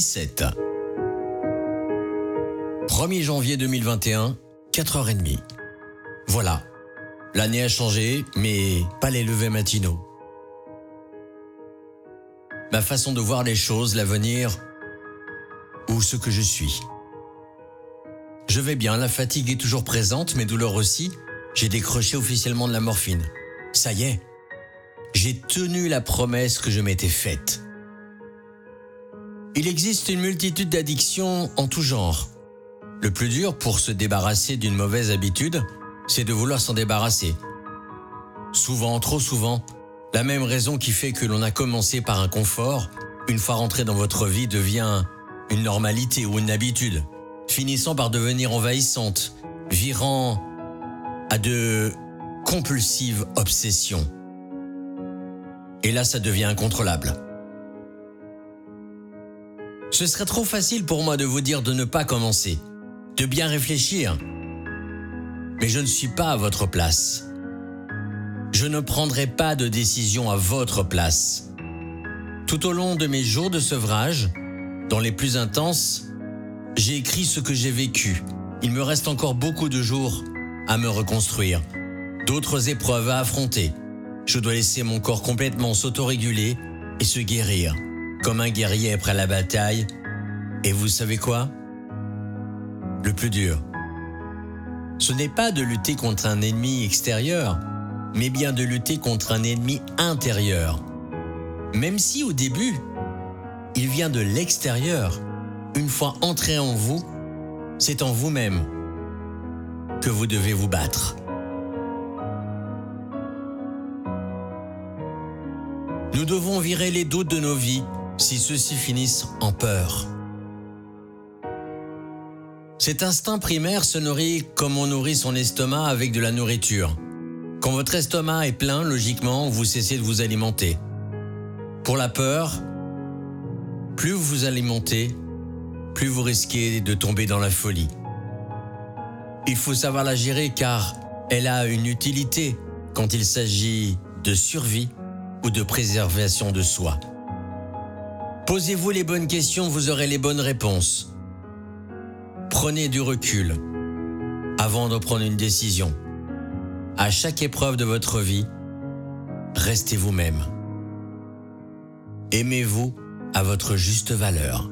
17. 1er janvier 2021, 4h30. Voilà. L'année a changé, mais pas les levées matinaux. Ma façon de voir les choses, l'avenir, ou ce que je suis. Je vais bien, la fatigue est toujours présente, mes douleurs aussi. J'ai décroché officiellement de la morphine. Ça y est, j'ai tenu la promesse que je m'étais faite. Il existe une multitude d'addictions en tout genre. Le plus dur pour se débarrasser d'une mauvaise habitude, c'est de vouloir s'en débarrasser. Souvent, trop souvent, la même raison qui fait que l'on a commencé par un confort, une fois rentré dans votre vie, devient une normalité ou une habitude, finissant par devenir envahissante, virant à de compulsives obsessions. Et là, ça devient incontrôlable. Ce serait trop facile pour moi de vous dire de ne pas commencer, de bien réfléchir. Mais je ne suis pas à votre place. Je ne prendrai pas de décision à votre place. Tout au long de mes jours de sevrage, dans les plus intenses, j'ai écrit ce que j'ai vécu. Il me reste encore beaucoup de jours à me reconstruire, d'autres épreuves à affronter. Je dois laisser mon corps complètement s'autoréguler et se guérir, comme un guerrier après la bataille. Et vous savez quoi? Le plus dur, ce n'est pas de lutter contre un ennemi extérieur, mais bien de lutter contre un ennemi intérieur. Même si au début, il vient de l'extérieur, une fois entré en vous, c'est en vous-même que vous devez vous battre. Nous devons virer les doutes de nos vies si ceux-ci finissent en peur. Cet instinct primaire se nourrit comme on nourrit son estomac avec de la nourriture. Quand votre estomac est plein, logiquement, vous cessez de vous alimenter. Pour la peur, plus vous vous alimentez, plus vous risquez de tomber dans la folie. Il faut savoir la gérer car elle a une utilité quand il s'agit de survie ou de préservation de soi. Posez-vous les bonnes questions, vous aurez les bonnes réponses. Prenez du recul avant de prendre une décision. À chaque épreuve de votre vie, restez vous-même. Aimez-vous à votre juste valeur.